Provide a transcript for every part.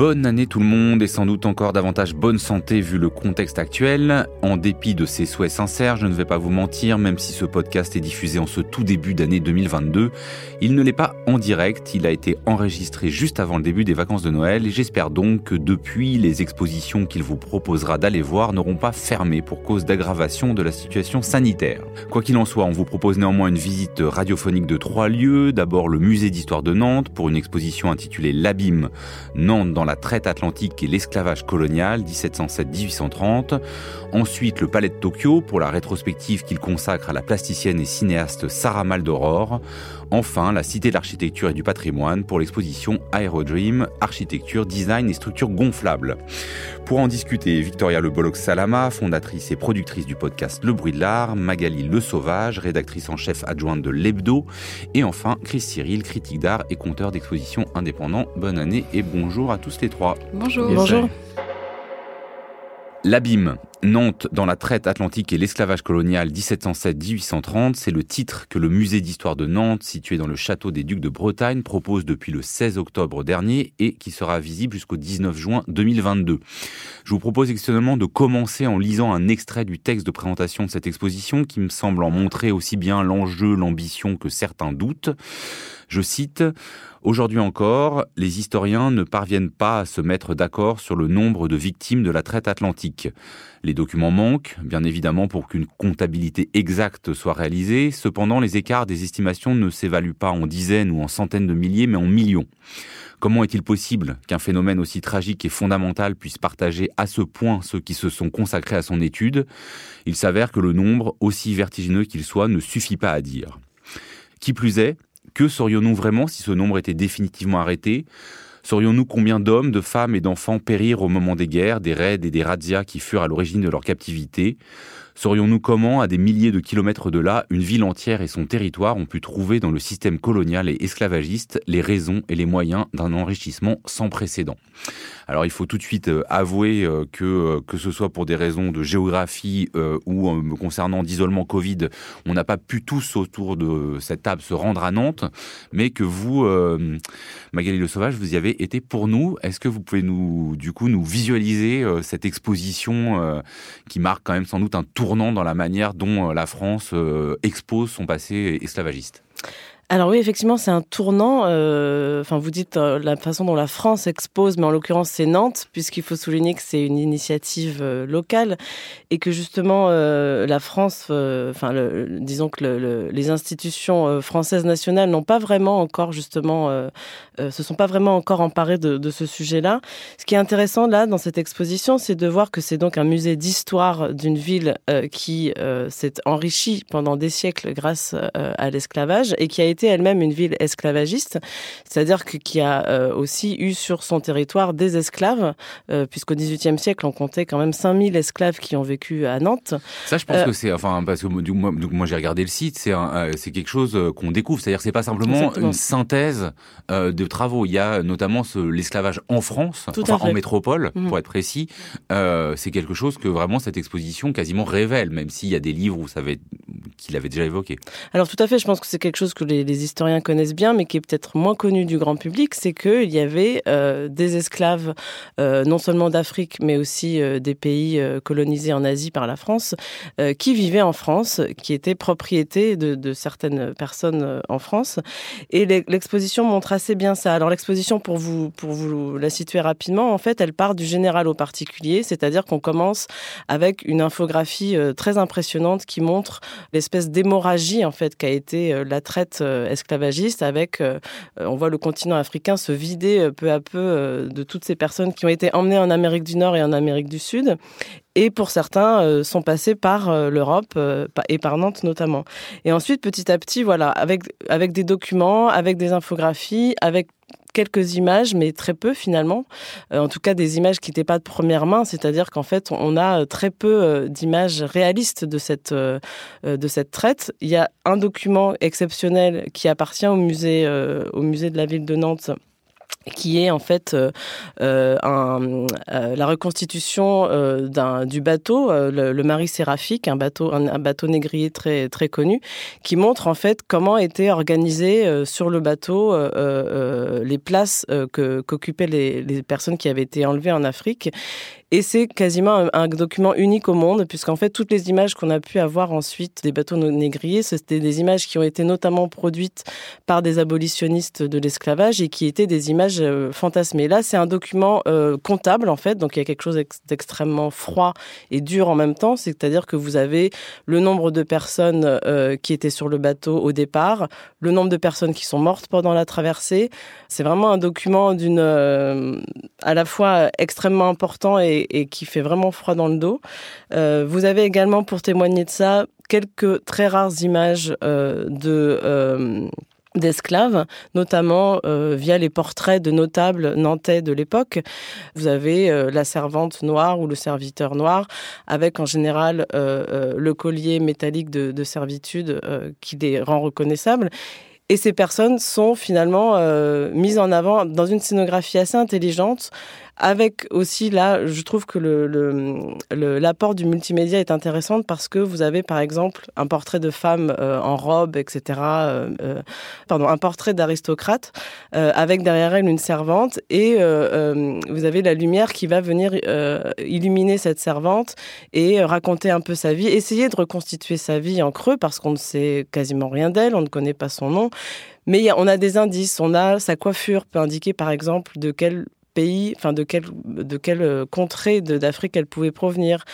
Bonne année tout le monde et sans doute encore davantage bonne santé vu le contexte actuel. En dépit de ces souhaits sincères, je ne vais pas vous mentir, même si ce podcast est diffusé en ce tout début d'année 2022, il ne l'est pas en direct, il a été enregistré juste avant le début des vacances de Noël et j'espère donc que depuis les expositions qu'il vous proposera d'aller voir n'auront pas fermé pour cause d'aggravation de la situation sanitaire. Quoi qu'il en soit, on vous propose néanmoins une visite radiophonique de trois lieux. D'abord le musée d'histoire de Nantes pour une exposition intitulée L'abîme, Nantes dans la traite atlantique et l'esclavage colonial 1707-1830. Ensuite, le Palais de Tokyo pour la rétrospective qu'il consacre à la plasticienne et cinéaste Sarah Maldoror. Enfin, la Cité de l'Architecture et du Patrimoine pour l'exposition Aerodream, Architecture, Design et Structures gonflables. Pour en discuter, Victoria Le Salama, fondatrice et productrice du podcast Le Bruit de l'Art, Magali Le Sauvage, rédactrice en chef adjointe de l'Hebdo, et enfin Chris Cyril, critique d'art et conteur d'exposition indépendant. Bonne année et bonjour à tous les trois. Bonjour. Bonjour. L'abîme, Nantes dans la traite atlantique et l'esclavage colonial 1707-1830, c'est le titre que le musée d'histoire de Nantes, situé dans le château des Ducs de Bretagne, propose depuis le 16 octobre dernier et qui sera visible jusqu'au 19 juin 2022. Je vous propose exceptionnellement de commencer en lisant un extrait du texte de présentation de cette exposition qui me semble en montrer aussi bien l'enjeu, l'ambition que certains doutes. Je cite Aujourd'hui encore, les historiens ne parviennent pas à se mettre d'accord sur le nombre de victimes de la traite atlantique. Les documents manquent, bien évidemment, pour qu'une comptabilité exacte soit réalisée. Cependant, les écarts des estimations ne s'évaluent pas en dizaines ou en centaines de milliers, mais en millions. Comment est-il possible qu'un phénomène aussi tragique et fondamental puisse partager à ce point ceux qui se sont consacrés à son étude? Il s'avère que le nombre, aussi vertigineux qu'il soit, ne suffit pas à dire. Qui plus est, que saurions-nous vraiment si ce nombre était définitivement arrêté? Saurions-nous combien d'hommes, de femmes et d'enfants périrent au moment des guerres, des raids et des razzias qui furent à l'origine de leur captivité? Saurions-nous comment, à des milliers de kilomètres de là, une ville entière et son territoire ont pu trouver dans le système colonial et esclavagiste les raisons et les moyens d'un enrichissement sans précédent? Alors il faut tout de suite euh, avouer euh, que euh, que ce soit pour des raisons de géographie ou concernant d'isolement Covid, on n'a pas pu tous autour de cette table se rendre à Nantes, mais que vous, Magali Le Sauvage, vous y avez été pour nous. Est-ce que vous pouvez nous, du coup, nous visualiser cette exposition qui marque quand même sans doute un dans la manière dont la France expose son passé esclavagiste alors oui, effectivement, c'est un tournant. Euh, enfin, vous dites euh, la façon dont la France expose, mais en l'occurrence, c'est Nantes, puisqu'il faut souligner que c'est une initiative euh, locale et que justement la France, enfin, disons que les institutions françaises nationales n'ont pas vraiment encore justement, se sont pas vraiment encore emparées de, de ce sujet-là. Ce qui est intéressant là dans cette exposition, c'est de voir que c'est donc un musée d'histoire d'une ville qui s'est enrichie pendant des siècles grâce à l'esclavage et qui a été elle-même une ville esclavagiste, c'est-à-dire qui a euh, aussi eu sur son territoire des esclaves, euh, puisqu'au XVIIIe siècle, on comptait quand même 5000 esclaves qui ont vécu à Nantes. Ça, je pense euh, que c'est, enfin, parce que moi, moi j'ai regardé le site, c'est c'est quelque chose qu'on découvre, c'est-à-dire c'est pas simplement une synthèse de travaux. Il y a notamment l'esclavage en France, enfin, en métropole, mhm. pour être précis. c'est quelque chose que vraiment cette exposition quasiment révèle, même s'il y a des livres où ça qu'il avait déjà évoqué. Alors tout à fait, je pense que c'est quelque chose que les, les historiens connaissent bien, mais qui est peut-être moins connu du grand public, c'est qu'il y avait euh, des esclaves, euh, non seulement d'Afrique, mais aussi euh, des pays colonisés en Asie par la France, qui vivaient en France, qui étaient propriétés de, de certaines personnes en France. Et l'exposition montre assez bien ça. Alors l'exposition, pour vous, pour vous la situer rapidement, en fait, elle part du général au particulier, c'est-à-dire qu'on commence avec une infographie très impressionnante qui montre l'espèce d'hémorragie en fait qu'a été la traite euh, esclavagiste avec, euh, on voit le continent africain se vider euh, peu à peu de toutes ces personnes qui ont été emmenées en Amérique du Nord et en Amérique du Sud et pour certains sont passés par l'Europe et par Nantes notamment. Et ensuite, petit à petit, voilà, avec avec des documents, avec des infographies, avec quelques images, mais très peu finalement. en tout cas, des images qui n'étaient pas de première main, c'est-à-dire qu'en fait, on a très peu d'images réalistes de cette de cette traite. Il y a un document exceptionnel qui appartient au musée au musée de la ville de Nantes qui est en fait euh, euh, euh, la reconstitution du bateau, le, Marie Séraphique, un bateau, négrier très connu, qui montre en fait comment étaient organisées sur le bateau les places qu'occupaient les personnes qui avaient été enlevées en Afrique et c'est quasiment un, document unique au monde, puisqu'en fait, toutes les images qu'on a pu avoir ensuite des bateaux négriers, c'était des images qui ont été notamment produites par des abolitionnistes de l'esclavage et qui étaient des images euh, fantasmées. Là, c'est un document euh, comptable, en fait, donc il y a quelque chose d'extrêmement froid et dur en même temps, c'est-à-dire que vous avez le nombre de personnes euh, qui étaient sur le bateau au départ, le nombre de personnes qui sont mortes pendant la traversée. C'est vraiment un document d'une à la fois extrêmement important et et, qui fait vraiment froid dans le dos. Euh, vous avez également, pour témoigner de ça, quelques très rares images euh, euh, d'esclaves, notamment via les portraits de notables nantais de l'époque. Vous avez la servante noire ou le serviteur noir, avec en général le collier métallique de servitude qui les rend reconnaissables. Et ces personnes sont finalement mises en avant dans une scénographie assez intelligente avec aussi là, je trouve que l'apport du multimédia est intéressant parce que vous avez par exemple un portrait de femme euh, en robe, etc. Euh, euh, pardon, un portrait d'aristocrate avec derrière elle une servante et vous avez la lumière qui va venir illuminer cette servante et raconter un peu sa vie, essayer de reconstituer sa vie en creux parce qu'on ne sait quasiment rien d'elle, on ne connaît pas son nom. Mais on a des indices, on a sa coiffure peut indiquer par exemple de quel pays, enfin de quelle de quelle euh, contrée d'Afrique elle pouvait provenir.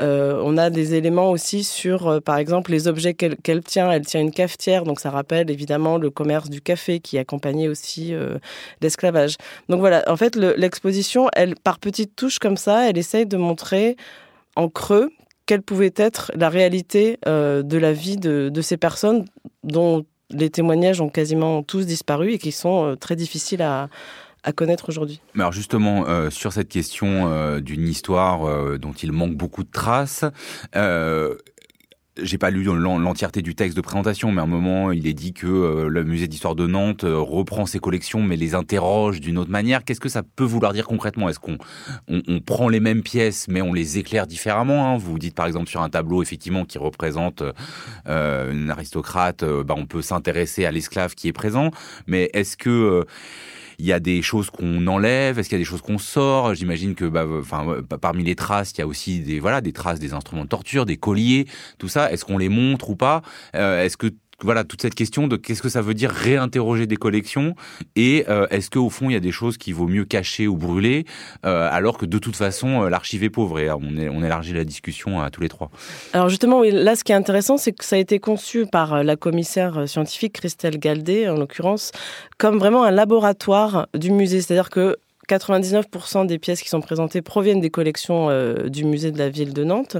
Euh, on a des éléments aussi sur, euh, par exemple, les objets qu'elle tient. Elle tient une cafetière, donc ça rappelle évidemment le commerce du café qui accompagnait aussi l'esclavage. Donc voilà, en fait, l'exposition, elle par petites touches comme ça, elle essaye de montrer en creux quelle pouvait être la réalité de la vie de, de ces personnes dont les témoignages ont quasiment tous disparu et qui sont très difficiles à, connaître aujourd'hui. Alors justement, euh, sur cette question euh, d'une histoire euh, dont il manque beaucoup de traces, j'ai pas lu l'entièreté du texte de présentation, mais à un moment, il est dit que le musée d'histoire de Nantes reprend ses collections, mais les interroge d'une autre manière. Qu'est-ce que ça peut vouloir dire concrètement? Est-ce qu'on on, prend les mêmes pièces, mais on les éclaire différemment hein? Vous dites par exemple sur un tableau, effectivement, qui représente une aristocrate, bah, on peut s'intéresser à l'esclave qui est présent, mais est-ce que il y a des choses qu'on enlève Est-ce qu'il y a des choses qu'on sort? J'imagine que, bah, parmi les traces, il y a aussi des voilà des traces des instruments de torture, des colliers, tout ça. Est-ce qu'on les montre ou pas? Euh, Est-ce que voilà toute cette question de qu'est-ce que ça veut dire réinterroger des collections et euh, est-ce qu'au fond il y a des choses qu'il vaut mieux cacher ou brûler euh, alors que de toute façon euh, l'archive est pauvre et on élargit la discussion à tous les trois. Alors justement oui, là ce qui est intéressant c'est que ça a été conçu par la commissaire scientifique Christelle Galdé en l'occurrence comme vraiment un laboratoire du musée c'est-à-dire que 99% des pièces qui sont présentées proviennent des collections du musée de la ville de Nantes.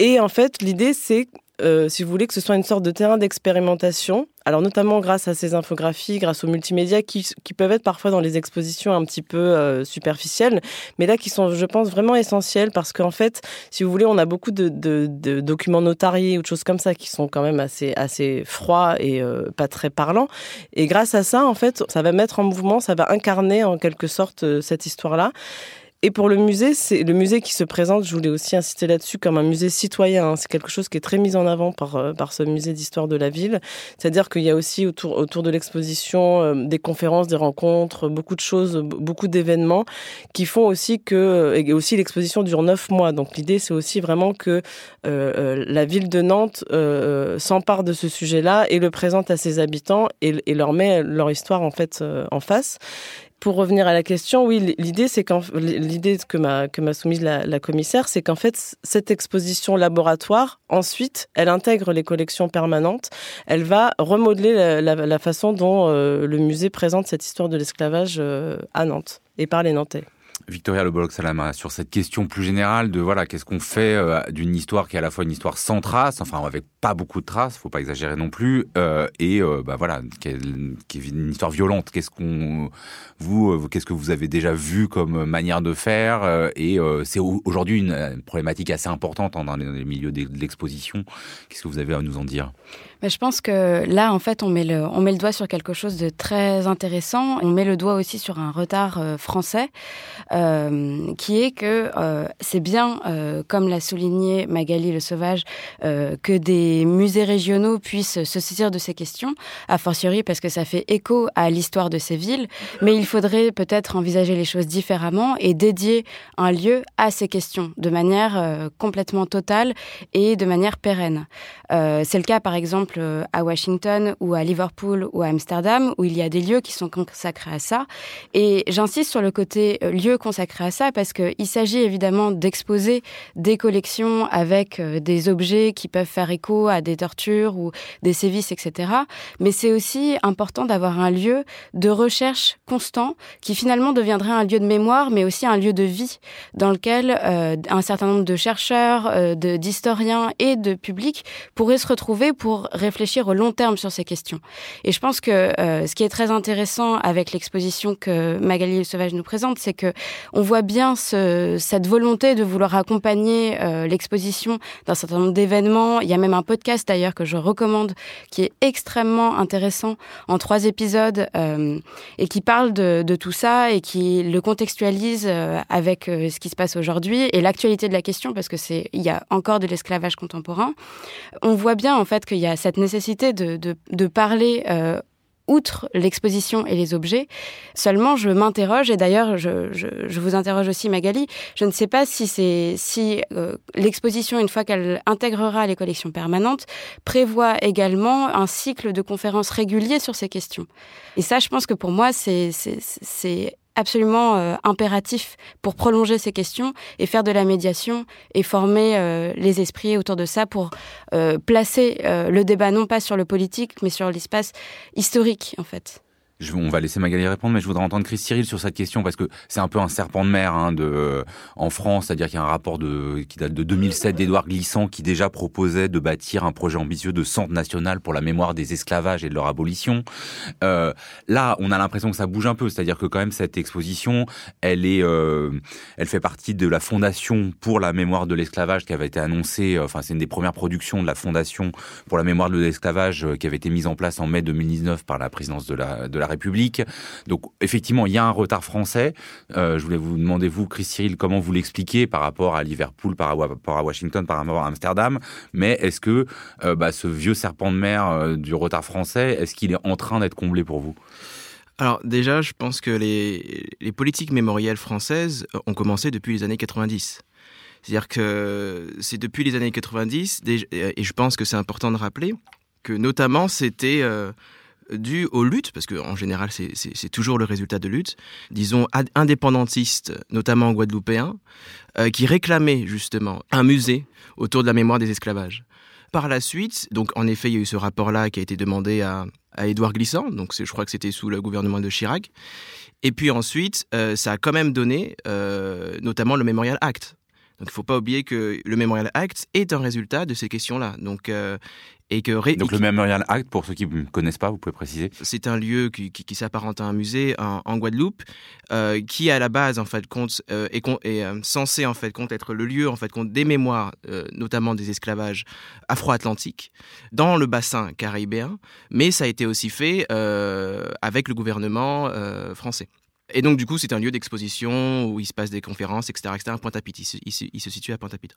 Et en fait, l'idée, c'est euh, si vous voulez, que ce soit une sorte de terrain d'expérimentation. Alors notamment grâce à ces infographies, grâce aux multimédias qui, peuvent être parfois dans les expositions un petit peu euh, superficielles, mais là qui sont, je pense, vraiment essentielles parce qu'en fait, si vous voulez, on a beaucoup de, documents notariés ou de choses comme ça qui sont quand même assez, froids et euh, pas très parlants. Et grâce à ça, en fait, ça va mettre en mouvement, ça va incarner en quelque sorte cette histoire-là. Et pour le musée, c'est le musée qui se présente, je voulais aussi insister là-dessus, comme un musée citoyen. Hein. C'est quelque chose qui est très mis en avant par, euh, par ce musée d'histoire de la ville. C'est-à-dire qu'il y a aussi autour, autour de l'exposition euh, des conférences, des rencontres, beaucoup de choses, beaucoup d'événements qui font aussi que, et aussi l'exposition dure neuf mois. Donc l'idée, c'est aussi vraiment que euh, la ville de Nantes s'empare de ce sujet-là et le présente à ses habitants et, et leur met leur histoire en fait en face pour revenir à la question, oui, l'idée c'est l'idée que m'a que m'a soumise la, commissaire, c'est qu'en fait cette exposition laboratoire, ensuite, elle intègre les collections permanentes. Elle va remodeler la, façon dont euh, le musée présente cette histoire de l'esclavage euh, à Nantes et par les Nantais. Victoria Leboloc Salama, sur cette question plus générale de voilà, qu'est-ce qu'on fait euh, d'une histoire qui est à la fois une histoire sans traces, enfin avec pas beaucoup de traces, faut pas exagérer non plus, euh, et euh, bah voilà, qui est, une histoire violente. Qu'est-ce qu'on, vous, qu'est-ce que vous avez déjà vu comme manière de faire Et c'est aujourd'hui une, problématique assez importante hein, dans les, milieux de l'exposition. Qu'est-ce que vous avez à nous en dire? Mais je pense que là, en fait, on met, le, doigt sur quelque chose de très intéressant. On met le doigt aussi sur un retard français. Euh, qui est que euh, c'est bien, euh, comme l'a souligné Magali Le Sauvage, que des musées régionaux puissent se saisir de ces questions, a fortiori parce que ça fait écho à l'histoire de ces villes, mais il faudrait peut-être envisager les choses différemment et dédier un lieu à ces questions de manière complètement totale et de manière pérenne. c'est le cas par exemple à Washington ou à Liverpool ou à Amsterdam où il y a des lieux qui sont consacrés à ça. Et j'insiste sur le côté lieu consacré à ça parce qu'il s'agit évidemment d'exposer des collections avec euh, des objets qui peuvent faire écho à des tortures ou des sévices, etc. Mais c'est aussi important d'avoir un lieu de recherche constant qui finalement deviendrait un lieu de mémoire, mais aussi un lieu de vie dans lequel euh, un certain nombre de chercheurs, euh, d'historiens et de publics pourraient se retrouver pour réfléchir au long terme sur ces questions. Et je pense que ce qui est très intéressant avec l'exposition que Magali Sauvage nous présente, c'est que on voit bien cette volonté de vouloir accompagner euh, l'exposition d'un certain nombre d'événements. Il y a même un podcast d'ailleurs que je recommande qui est extrêmement intéressant en trois épisodes euh, et qui parle de, tout ça et qui le contextualise euh, avec ce qui se passe aujourd'hui et l'actualité de la question parce que c'est il y a encore de l'esclavage contemporain. On voit bien en fait qu'il y a cette nécessité de, parler outre l'exposition et les objets. Seulement, je m'interroge, et d'ailleurs, je, vous interroge aussi, Magali, je ne sais pas si, si euh, l'exposition, une fois qu'elle intégrera les collections permanentes, prévoit également un cycle de conférences réguliers sur ces questions. Et ça, je pense que pour moi, c'est absolument euh, impératif pour prolonger ces questions et faire de la médiation et former euh, les esprits autour de ça pour euh, placer le débat non pas sur le politique mais sur l'espace historique en fait on va laisser Magali répondre, mais je voudrais entendre Chris Cyril sur cette question parce que c'est un peu un serpent de mer hein, en France, c'est-à-dire qu'il y a un rapport de, qui date de 2007 d'Édouard Glissant qui déjà proposait de bâtir un projet ambitieux de centre national pour la mémoire des esclavages et de leur abolition. Euh, là, on a l'impression que ça bouge un peu, c'est-à-dire que quand même cette exposition, elle est, euh, elle fait partie de la fondation pour la mémoire de l'esclavage qui avait été annoncée. Enfin, c'est une des premières productions de la fondation pour la mémoire de l'esclavage euh, qui avait été mise en place en mai 2019 par la présidence de la de la République. Donc effectivement, il y a un retard français. Euh, je voulais vous demander, vous, Chris Cyril, comment vous l'expliquez par rapport à Liverpool, par rapport à Washington, par rapport à Amsterdam. Mais est-ce que euh, bah, ce vieux serpent de mer euh, du retard français, est-ce qu'il est en train d'être comblé pour vous? Alors déjà, je pense que les, les, politiques mémorielles françaises ont commencé depuis les années 90. C'est-à-dire que c'est depuis les années 90, et je pense que c'est important de rappeler, que notamment c'était dû aux luttes, parce qu'en général c'est toujours le résultat de luttes, disons indépendantistes, notamment guadeloupéens, euh, qui réclamaient justement un musée autour de la mémoire des esclavages. Par la suite, donc en effet, il y a eu ce rapport-là qui a été demandé à, à Édouard Glissant, donc je crois que c'était sous le gouvernement de Chirac. Et puis ensuite, euh, ça a quand même donné euh, notamment le Memorial Act, donc il ne faut pas oublier que le Memorial Act est un résultat de ces questions-là. Donc, euh, et que Donc le Memorial Act, pour ceux qui ne connaissent pas, vous pouvez préciser C'est un lieu qui, qui, s'apparente à un musée en, Guadeloupe, euh, qui à la base en fait compte euh, est, est censé en fait compte être le lieu en fait compte des mémoires, notamment des esclavages afro-atlantiques, dans le bassin caribéen, mais ça a été aussi fait avec le gouvernement français. Et donc, du coup, c'est un lieu d'exposition où il se passe des conférences, etc. etc. Pointe-à-Pitre, il, se situe à Pointe-à-Pitre.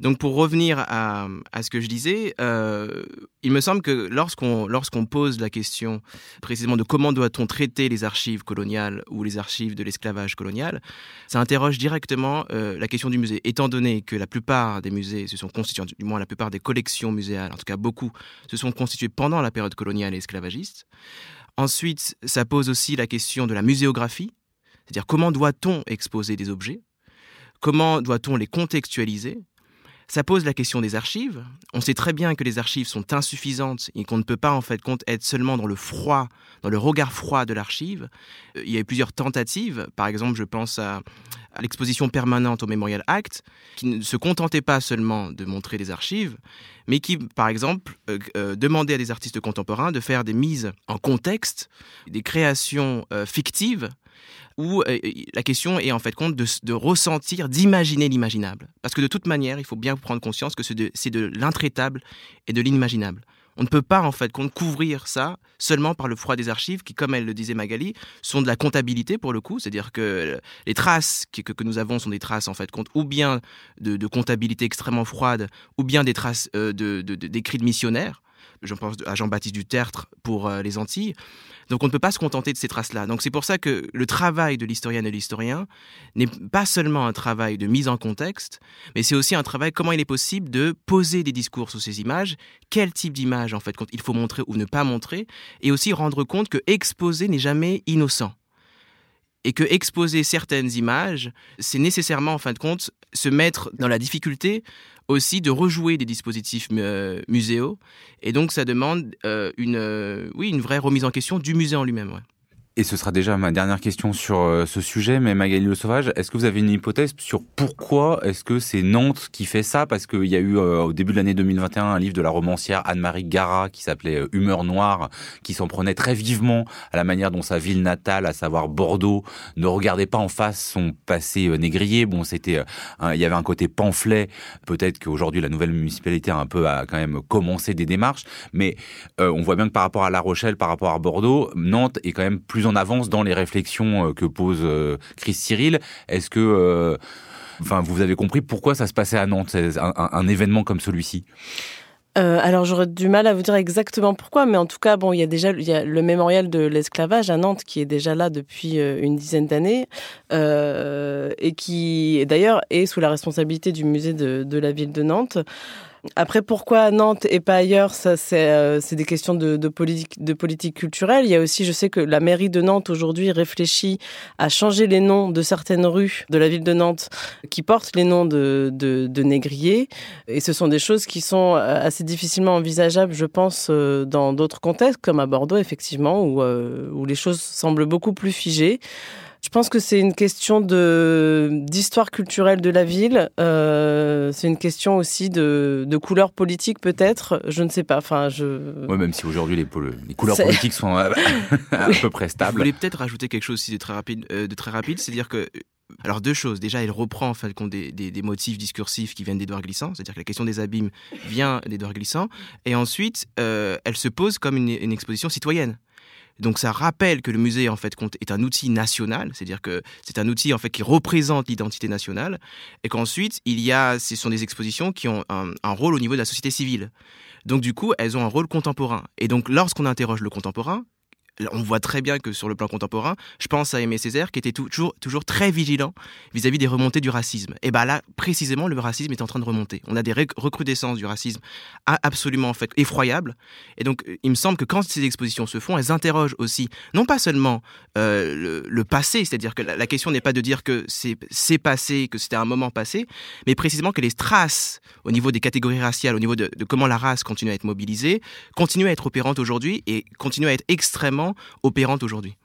Donc, pour revenir à, ce que je disais, euh, il me semble que lorsqu'on lorsqu'on pose la question précisément de comment doit-on traiter les archives coloniales ou les archives de l'esclavage colonial, ça interroge directement euh, la question du musée. Étant donné que la plupart des musées se sont constitués, du moins la plupart des collections muséales, en tout cas beaucoup, se sont constituées pendant la période coloniale et esclavagiste, Ensuite, ça pose aussi la question de la muséographie, c'est-à-dire comment doit-on exposer des objets? Comment doit-on les contextualiser? Ça pose la question des archives. On sait très bien que les archives sont insuffisantes et qu'on ne peut pas en fait être seulement dans le froid, dans le regard froid de l'archive. Euh, il y a eu plusieurs tentatives. Par exemple, je pense à, l'exposition permanente au Memorial Act, qui ne se contentait pas seulement de montrer des archives, mais qui, par exemple, euh, euh, demandait à des artistes contemporains de faire des mises en contexte, des créations fictives, où la question est en fait compte de, ressentir, d'imaginer l'imaginable. Parce que de toute manière, il faut bien prendre conscience que c'est de l'intraitable et de l'inimaginable. On ne peut pas en fait couvrir ça seulement par le froid des archives qui, comme elle le disait Magali, sont de la comptabilité pour le coup, c'est-à-dire que les traces que, que, nous avons sont des traces en fait compte ou bien de, comptabilité extrêmement froide, ou bien des traces euh, d'écrits de, de missionnaires je pense à Jean-Baptiste Dutertre pour euh, les Antilles. Donc on ne peut pas se contenter de ces traces-là. Donc c'est pour ça que le travail de l'historienne et de l'historien n'est pas seulement un travail de mise en contexte, mais c'est aussi un travail comment il est possible de poser des discours sur ces images, quel type d'image en fait il faut montrer ou ne pas montrer, et aussi rendre compte que exposer n'est jamais innocent et que exposer certaines images, c'est nécessairement en fin de compte se mettre dans la difficulté aussi de rejouer des dispositifs euh, muséaux. Et donc, ça demande euh, une, euh, oui, une vraie remise en question du musée en lui-même. Et ce sera déjà ma dernière question sur euh, ce sujet, mais Magali Le Sauvage, est-ce que vous avez une hypothèse sur pourquoi est-ce que c'est Nantes qui fait ça? Parce qu'il y a eu euh, au début de l'année 2021 un livre de la romancière Anne-Marie Gara qui s'appelait euh, Humeur noire, qui s'en prenait très vivement à la manière dont sa ville natale, à savoir Bordeaux, ne regardait pas en face son passé négrier. Bon, c'était, il y avait un côté pamphlet. Peut-être qu'aujourd'hui la nouvelle municipalité a un peu a quand même commencé des démarches, mais on voit bien que par rapport à La Rochelle, par rapport à Bordeaux, Nantes est quand même plus en avance dans les réflexions euh, que pose euh, Chris Cyril. Est-ce que, euh, enfin, vous avez compris pourquoi ça se passait à Nantes, un, événement comme celui-ci? Alors j'aurais du mal à vous dire exactement pourquoi, mais en tout cas, bon, il y a déjà le mémorial de l'esclavage à Nantes qui est déjà là depuis une dizaine d'années et qui d'ailleurs est sous la responsabilité du musée de la ville de Nantes. Après, pourquoi Nantes et pas ailleurs? Ça, c'est euh, des questions de, de, politique, de politique culturelle. Il y a aussi, je sais que la mairie de Nantes aujourd'hui réfléchit à changer les noms de certaines rues de la ville de Nantes qui portent les noms de, de, de négriers. Et ce sont des choses qui sont euh, assez difficilement envisageables, je pense, euh, dans d'autres contextes, comme à Bordeaux, effectivement, où, où les choses semblent beaucoup plus figées. Je pense que c'est une question de d'histoire culturelle de la ville. Euh, c'est une question aussi de, de couleur politique peut-être. Je ne sais pas. Enfin, je. Ouais, même si aujourd'hui les, les, couleurs politiques sont à, peu près stables. Je voulais peut-être rajouter quelque chose aussi de très rapide, euh, de très rapide, c'est-à-dire que alors deux choses. Déjà, elle reprend en fait des, des, des motifs discursifs qui viennent d'Edouard Glissant, c'est-à-dire que la question des abîmes vient d'Edouard Glissant. Et ensuite, euh, elle se pose comme une, une exposition citoyenne. Donc ça rappelle que le musée en fait est un outil national, c'est-à-dire que c'est un outil en fait qui représente l'identité nationale, et qu'ensuite il y a, ce sont des expositions qui ont un, un rôle au niveau de la société civile. Donc du coup, elles ont un rôle contemporain. Et donc lorsqu'on interroge le contemporain, on voit très bien que sur le plan contemporain, je pense à Aimé Césaire qui était toujours, très vigilant vis-à-vis des remontées du racisme. Et bien là, précisément, le racisme est en train de remonter. On a des recrudescences du racisme absolument en fait effroyables. Et donc, il me semble que quand ces expositions se font, elles interrogent aussi, non pas seulement euh, le, passé, c'est-à-dire que la, question n'est pas de dire que c'est passé, que c'était un moment passé, mais précisément que les traces au niveau des catégories raciales, au niveau de, de comment la race continue à être mobilisée, continuent à être opérantes aujourd'hui et continuent à être extrêmement opérante aujourd'hui.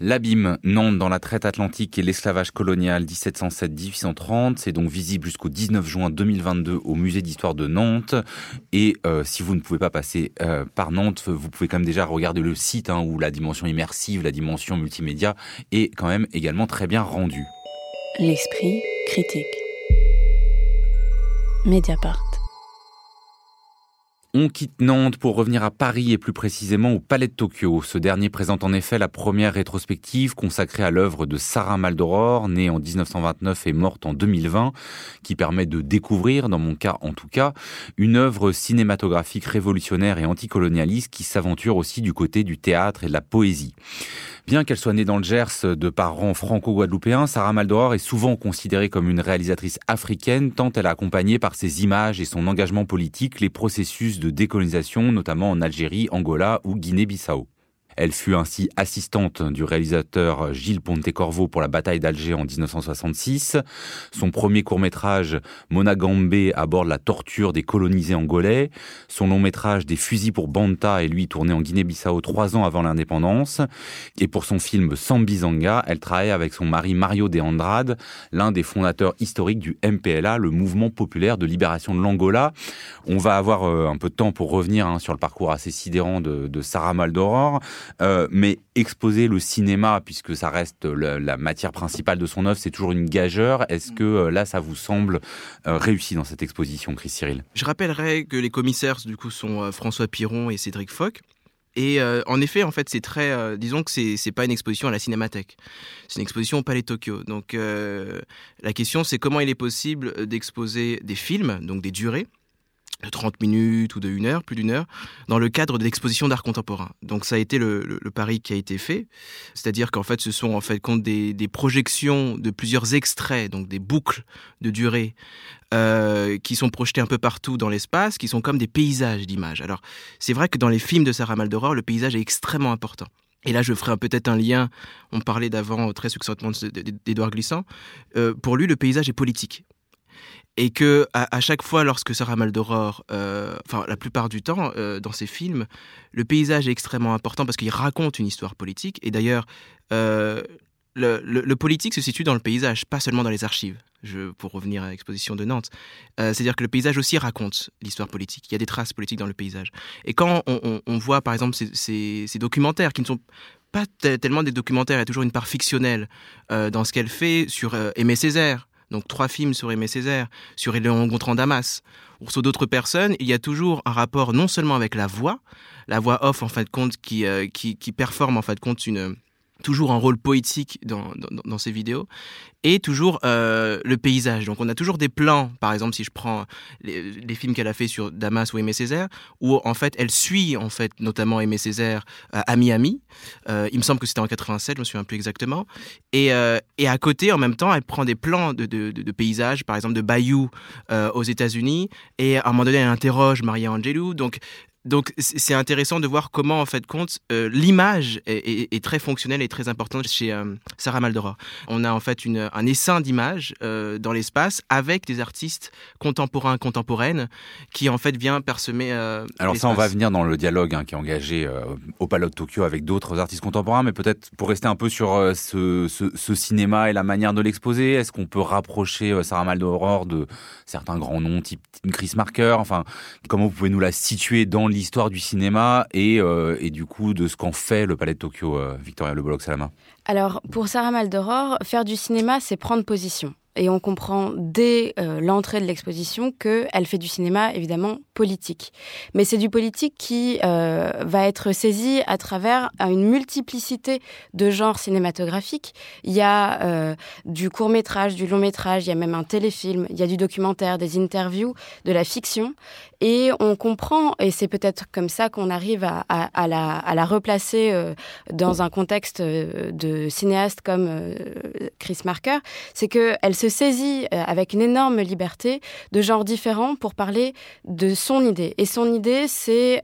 L'abîme, Nantes dans la traite atlantique et l'esclavage colonial 1707-1830, c'est donc visible jusqu'au 19 juin 2022 au musée d'histoire de Nantes. Et euh, si vous ne pouvez pas passer euh, par Nantes, vous pouvez quand même déjà regarder le site hein, où la dimension immersive, la dimension multimédia est quand même également très bien rendue. L'esprit critique. Mediapart. On quitte Nantes pour revenir à Paris et plus précisément au Palais de Tokyo. Ce dernier présente en effet la première rétrospective consacrée à l'œuvre de Sarah Maldoror, née en 1929 et morte en 2020, qui permet de découvrir, dans mon cas en tout cas, une œuvre cinématographique révolutionnaire et anticolonialiste qui s'aventure aussi du côté du théâtre et de la poésie. Bien qu'elle soit née dans le Gers de parents franco-guadeloupéens, Sarah Maldoror est souvent considérée comme une réalisatrice africaine tant elle a accompagné par ses images et son engagement politique les processus de décolonisation, notamment en Algérie, Angola ou Guinée-Bissau. Elle fut ainsi assistante du réalisateur Gilles Pontecorvo pour la bataille d'Alger en 1966. Son premier court-métrage, Monagambé, aborde la torture des colonisés angolais. Son long métrage Des fusils pour Banta est lui tourné en Guinée-Bissau trois ans avant l'indépendance. Et pour son film Sambizanga, elle travaille avec son mari Mario de Andrade, l'un des fondateurs historiques du MPLA, le mouvement populaire de libération de l'Angola. On va avoir euh, un peu de temps pour revenir hein, sur le parcours assez sidérant de, Sarah Maldoror, euh, mais exposer le cinéma, puisque ça reste la, matière principale de son œuvre, c'est toujours une gageure. Est-ce que euh, là, ça vous semble réussi dans cette exposition, Chris Cyril? Je rappellerai que les commissaires, du coup, sont François Piron et Cédric Foch. Et euh, en effet, en fait, c'est très, euh, disons que c'est c'est pas une exposition à la Cinémathèque, c'est une exposition au Palais Tokyo. Donc euh, la question, c'est comment il est possible d'exposer des films, donc des durées de 30 minutes ou de 1 heure, plus d'une heure, dans le cadre de l'exposition d'art contemporain. Donc ça a été le, pari qui a été fait, c'est-à-dire qu'en fait ce sont en fait des, projections de plusieurs extraits, donc des boucles de durée euh, qui sont projetés un peu partout dans l'espace, qui sont comme des paysages d'images. Alors c'est vrai que dans les films de Sarah Maldoror, le paysage est extrêmement important. Et là, je ferai peut-être un lien. On parlait d'avant très succinctement d'Edouard Glissant. Euh, pour lui, le paysage est politique et que à, chaque fois lorsque Sarah Maldoror, euh, enfin la plupart du temps euh, dans ses films, le paysage est extrêmement important parce qu'il raconte une histoire politique. Et d'ailleurs, euh, le, politique se situe dans le paysage, pas seulement dans les archives. Pour revenir à l'exposition de Nantes, c'est-à-dire que le paysage aussi raconte l'histoire politique. Il y a des traces politiques dans le paysage. Et quand on, voit par exemple ces, documentaires qui ne sont pas tellement des documentaires, il y a toujours une part fictionnelle dans ce qu'elle fait sur Aimé Césaire, donc trois films sur Aimé Césaire, sur Éléon Gontran Damas, ou sur d'autres personnes, il y a toujours un rapport non seulement avec la voix, la voix off en fin de compte qui, euh, qui, qui performe en fin de compte une, toujours un rôle poétique dans, dans, dans vidéos et toujours euh, le paysage. Donc on a toujours des plans, par exemple si je prends les, films qu'elle a fait sur Damas ou Aimé Césaire, où en fait elle suit en fait notamment Aimé Césaire euh, à Miami. Euh, il me semble que c'était en 87, je me souviens plus exactement. Et, euh, et à côté, en même temps, elle prend des plans de, de, de, paysages, par exemple de bayou euh, aux États-Unis, et à un moment donné elle interroge Maria Angelou. Donc donc c'est intéressant de voir comment en fait compte euh, l'image est, est, très fonctionnelle et très importante chez euh, Sarah Maldoror. On a en fait une, un essaim d'images euh, dans l'espace avec des artistes contemporains contemporaines qui en fait vient persemer. Euh, Alors ça on va venir dans le dialogue hein, qui est engagé au Palais de Tokyo avec d'autres artistes contemporains, mais peut-être pour rester un peu sur ce, ce, ce, cinéma et la manière de l'exposer, est-ce qu'on peut rapprocher Sarah Maldoror de certains grands noms type Chris Marker Enfin, comment vous pouvez nous la situer dans l'histoire du cinéma et, euh, et, du coup de ce qu'en fait le Palais de Tokyo, euh, Victoria Le Bolloc Salama Alors, pour Sarah Maldoror, faire du cinéma, c'est prendre position. Et on comprend dès euh, l'entrée de l'exposition qu'elle fait du cinéma, évidemment, politique. Mais c'est du politique qui euh, va être saisi à travers une multiplicité de genres cinématographiques. Il y a du court métrage, du long métrage, il y a même un téléfilm, il y a du documentaire, des interviews, de la fiction. Et on comprend, et c'est peut-être comme ça qu'on arrive à, la, replacer euh, dans un contexte euh, de cinéaste comme euh, Chris Marker, c'est qu'elle se saisit avec une énorme liberté de genres différents pour parler de son idée. Et son idée, c'est,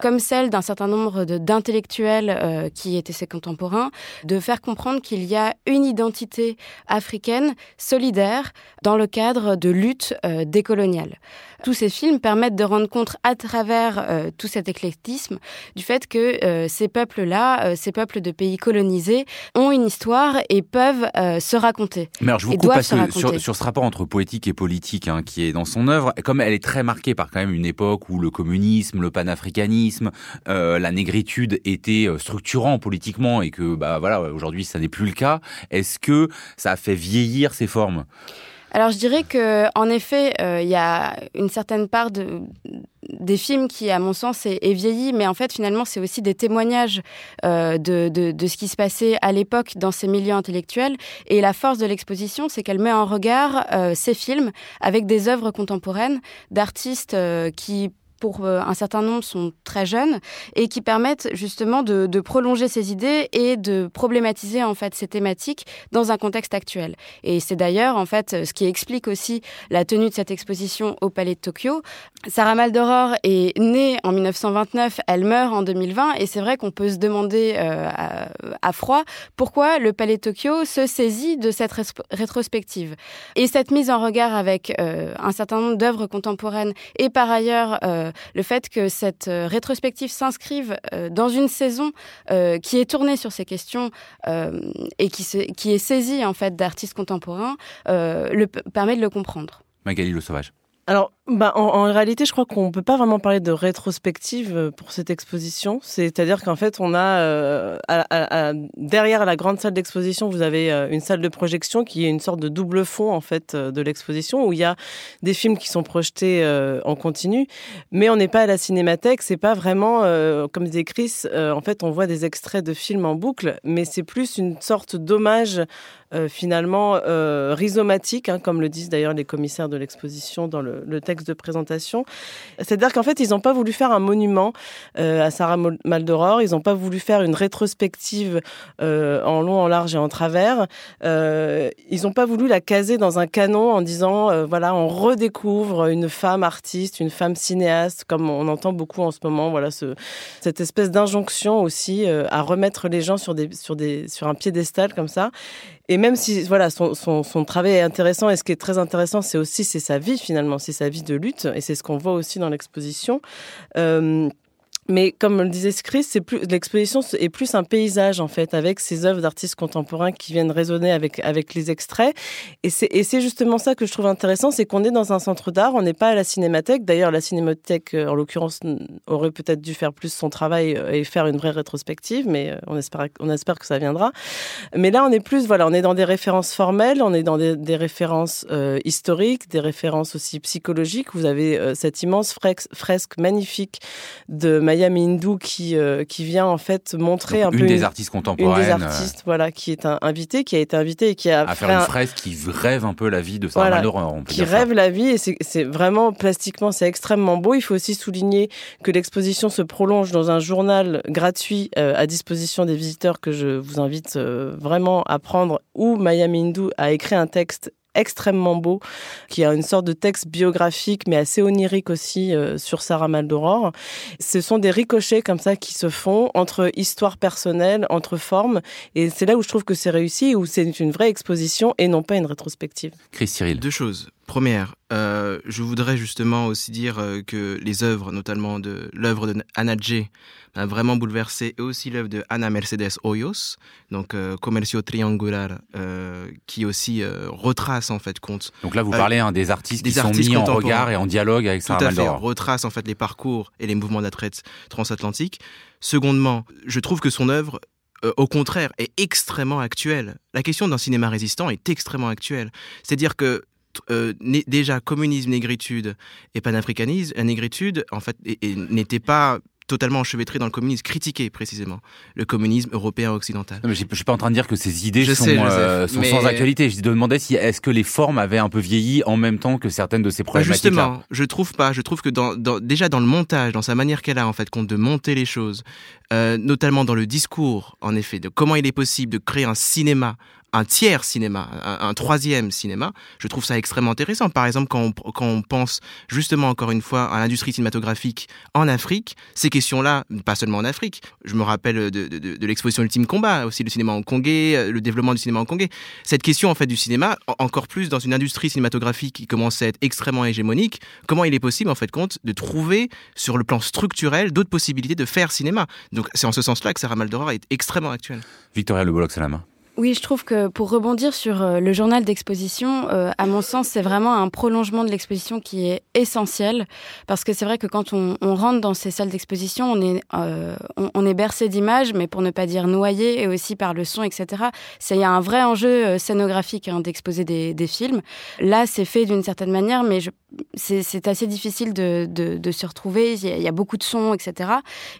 comme celle d'un certain nombre d'intellectuels qui étaient ses contemporains, de faire comprendre qu'il y a une identité africaine solidaire dans le cadre de lutte décoloniale. Tous ces films permettent de rendre compte à travers euh, tout cet éclectisme du fait que euh, ces peuples-là, euh, ces peuples de pays colonisés, ont une histoire et peuvent se raconter. Mais alors je vous coupe parce que sur, sur, ce rapport entre poétique et politique hein, qui est dans son œuvre, comme elle est très marquée par quand même une époque où le communisme, le panafricanisme, la négritude étaient structurants politiquement et que bah voilà aujourd'hui ça n'est plus le cas. Est-ce que ça a fait vieillir ces formes? Alors je dirais que en effet, il euh, y a une certaine part de des films qui, à mon sens, est, est vieilli, mais en fait, finalement, c'est aussi des témoignages euh, de, de, ce qui se passait à l'époque dans ces milieux intellectuels. Et la force de l'exposition, c'est qu'elle met en regard euh, ces films avec des œuvres contemporaines d'artistes qui pour un certain nombre, sont très jeunes et qui permettent justement de, prolonger ces idées et de problématiser en fait ces thématiques dans un contexte actuel. Et c'est d'ailleurs en fait ce qui explique aussi la tenue de cette exposition au Palais de Tokyo. Sarah Maldoror est née en 1929, elle meurt en 2020 et c'est vrai qu'on peut se demander euh, à, froid pourquoi le Palais de Tokyo se saisit de cette rétrospective. Et cette mise en regard avec euh, un certain nombre d'œuvres contemporaines et par ailleurs euh, le fait que cette rétrospective s'inscrive dans une saison qui est tournée sur ces questions et qui, qui est saisie en fait d'artistes contemporains le, permet de le comprendre. Magali Le Sauvage. Alors, bah, en, réalité, je crois qu'on ne peut pas vraiment parler de rétrospective euh, pour cette exposition. C'est-à-dire qu'en fait, on a euh, derrière la grande salle d'exposition, vous avez euh, une salle de projection qui est une sorte de double fond en fait de l'exposition où il y a des films qui sont projetés en continu, mais on n'est pas à la cinémathèque. C'est pas vraiment comme disait Chris. en fait, on voit des extraits de films en boucle, mais c'est plus une sorte d'hommage finalement rhizomatique, hein, comme le disent d'ailleurs les commissaires de l'exposition dans le, le texte de présentation. C'est-à-dire qu'en fait, ils n'ont pas voulu faire un monument euh, à Sarah Maldoror, ils n'ont pas voulu faire une rétrospective euh, en long, en large et en travers. Euh, ils n'ont pas voulu la caser dans un canon en disant, voilà, on redécouvre une femme artiste, une femme cinéaste, comme on entend beaucoup en ce moment. Voilà, ce, cette espèce d'injonction aussi à remettre les gens sur, des, sur, des, sur un piédestal comme ça. Et même si voilà son, son, travail est intéressant, et ce qui est très intéressant, c'est aussi c'est sa vie finalement, c'est sa vie de lutte, et c'est ce qu'on voit aussi dans l'exposition. Euh, mais comme le disait Chris, c'est plus l'exposition est plus un paysage en fait, avec ces œuvres d'artistes contemporains qui viennent résonner avec avec les extraits. Et c'est justement ça que je trouve intéressant, c'est qu'on est dans un centre d'art, on n'est pas à la cinémathèque. D'ailleurs, la cinémathèque, euh, en l'occurrence, aurait peut-être dû faire plus son travail euh, et faire une vraie rétrospective, mais euh, on espère on espère que ça viendra. Mais là, on est plus voilà, on est dans des références formelles, on est dans des, références historiques, des références aussi psychologiques. Vous avez cette immense fresque, fresque magnifique de Maya Mindu qui euh, qui vient en fait montrer un une peu des artistes contemporaines, une des artistes voilà qui est un, invité, qui a été invité et qui a à faire une fresque qui rêve un peu la vie de Sarah voilà, on peut qui rêve la vie et c'est vraiment plastiquement c'est extrêmement beau. Il faut aussi souligner que l'exposition se prolonge dans un journal gratuit euh, à disposition des visiteurs que je vous invite euh, vraiment à prendre où Maya Mindu a écrit un texte extrêmement beau, qui a une sorte de texte biographique, mais assez onirique aussi euh, sur Sarah Maldoror. Ce sont des ricochets comme ça qui se font entre histoire personnelle, entre formes, et c'est là où je trouve que c'est réussi, où c'est une vraie exposition et non pas une rétrospective. Chris Cyril. Deux choses. Première, euh, je voudrais justement aussi dire euh, que les œuvres, notamment de l'œuvre de Anna J, m'a vraiment bouleversé, et aussi l'œuvre de Ana Mercedes Hoyos, donc euh, Comercio Triangular, qui aussi retrace en fait compte. Donc là, vous parlez hein, des artistes des qui sont mis en regard et en dialogue avec Sarah Tout à fait, retrace en fait les parcours et les mouvements de la traite transatlantique. Secondement, je trouve que son œuvre au contraire, est extrêmement actuelle. La question d'un cinéma résistant est extrêmement actuelle. C'est-à-dire que euh, déjà communisme, négritude et panafricanisme, la négritude en fait n'était pas totalement enchevêtré dans le communisme, critiqué précisément le communisme européen occidental. je, ne suis pas en train de dire que ces idées sont, euh, sont sans actualité. Je demandais si est-ce que les formes avaient un peu vieilli en même temps que certaines de ces bah, problématiques. -là. Justement, je trouve pas. Je trouve que dans, dans, déjà dans le montage, dans sa manière qu'elle a en fait compte de monter les choses, euh, notamment dans le discours, en effet, de comment il est possible de créer un cinéma un tiers cinéma, un, troisième cinéma, je trouve ça extrêmement intéressant. Par exemple, quand on, pense justement encore une fois à l'industrie cinématographique en Afrique, ces questions-là, pas seulement en Afrique, je me rappelle de, l'exposition Ultime Combat, aussi le cinéma hongkongais, euh, le développement du cinéma hongkongais. Cette question en fait du cinéma, encore plus dans une industrie cinématographique qui commence à être extrêmement hégémonique, comment il est possible en fait compte de trouver sur le plan structurel d'autres possibilités de faire cinéma? Donc c'est en ce sens-là que Sarah Maldoror est extrêmement actuelle. Victoria Le Bolloc, main. Oui, je trouve que pour rebondir sur euh, le journal d'exposition, euh, à mon sens, c'est vraiment un prolongement de l'exposition qui est essentiel. Parce que c'est vrai que quand on, rentre dans ces salles d'exposition, on est, euh, on, est bercé d'images, mais pour ne pas dire noyé, et aussi par le son, etc. Il y a un vrai enjeu scénographique hein, d'exposer des, des, films. Là, c'est fait d'une certaine manière, mais je, c'est assez difficile de, se retrouver. Il y, a, beaucoup de sons, etc.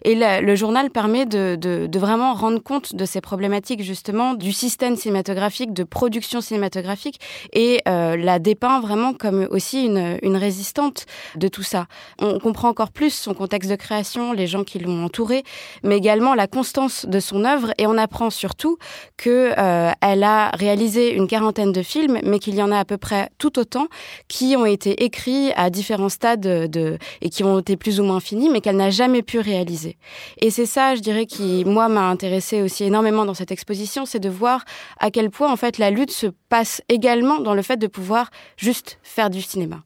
Et le, journal permet de, vraiment rendre compte de ces problématiques, justement, du système cinématographique, de production cinématographique, et euh, la dépeint vraiment comme aussi une, résistante de tout ça. On comprend encore plus son contexte de création, les gens qui l'ont entouré, mais également la constance de son œuvre, et on apprend surtout que euh, a réalisé une quarantaine de films, mais qu'il y en a à peu près tout autant qui ont été écrits à différents stades de, et qui ont été plus ou moins finis, mais qu'elle n'a jamais pu réaliser. Et c'est ça, je dirais, qui, moi, m'a intéressé aussi énormément dans cette exposition, c'est de voir à quel point, en fait, la lutte se passe également dans le fait de pouvoir juste faire du cinéma,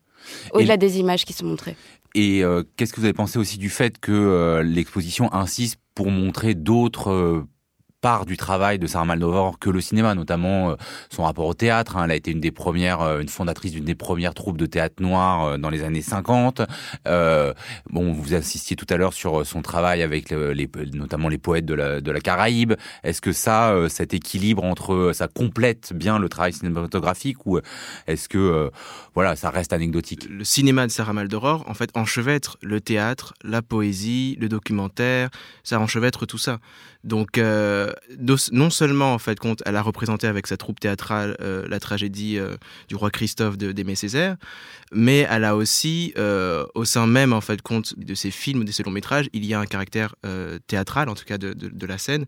au-delà des images qui sont montrées. Et euh, qu'est-ce que vous avez pensé aussi du fait que euh, l'exposition insiste pour montrer d'autres euh, part du travail de Sarah Maldoror que le cinéma, notamment euh, son rapport au théâtre. Hein. Elle a été une des premières, euh, une fondatrice d'une des premières troupes de théâtre noir euh, dans les années 50. bon, vous assistiez tout à l'heure sur son travail avec les, notamment les poètes de la, de la Caraïbe. Est-ce que ça, cet équilibre entre, ça complète bien le travail cinématographique ou est-ce que, voilà, ça reste anecdotique? Le cinéma de Sarah Maldoror, en fait, enchevêtre le théâtre, la poésie, le documentaire, ça enchevêtre tout ça. Donc, euh, non seulement, en fait, compte, elle a représenté avec sa troupe théâtrale euh, la tragédie euh, du roi Christophe d'Aimé Césaire, mais elle a aussi, au sein même, en fait, compte de ses films, de ses longs métrages, il y a un caractère théâtral, en tout cas de, de la scène,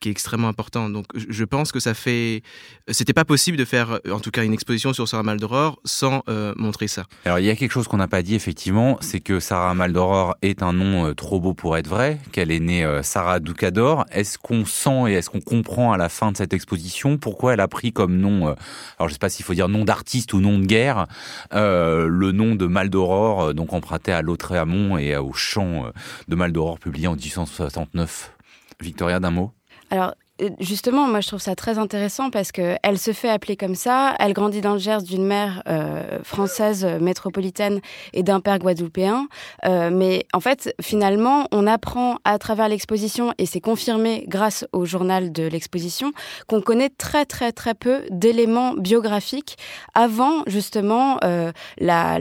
qui est extrêmement important. Donc je pense que ça fait... C'était pas possible de faire, en tout cas, une exposition sur Sarah Maldoror sans euh, montrer ça. Alors il y a quelque chose qu'on n'a pas dit, effectivement, c'est que Sarah Maldoror est un nom euh, trop beau pour être vrai, qu'elle est née euh, Sarah Ducador. Est-ce qu'on sent et est-ce qu'on comprend à la fin de cette exposition pourquoi elle a pris comme nom, alors je sais pas s'il faut dire nom d'artiste ou nom de guerre, le nom de Maldoror, donc emprunté à Lautréamont et au chant de Maldoror publié en 1869 Victoria, d'un mot? Alors, euh, justement, moi, je trouve ça très intéressant parce que elle se fait appeler comme ça. Elle grandit dans le Gers d'une mère euh, française euh, métropolitaine et d'un père guadeloupéen. mais en fait, finalement, on apprend à travers l'exposition, et c'est confirmé grâce au journal de l'exposition, qu'on connaît très très très peu d'éléments biographiques avant justement la,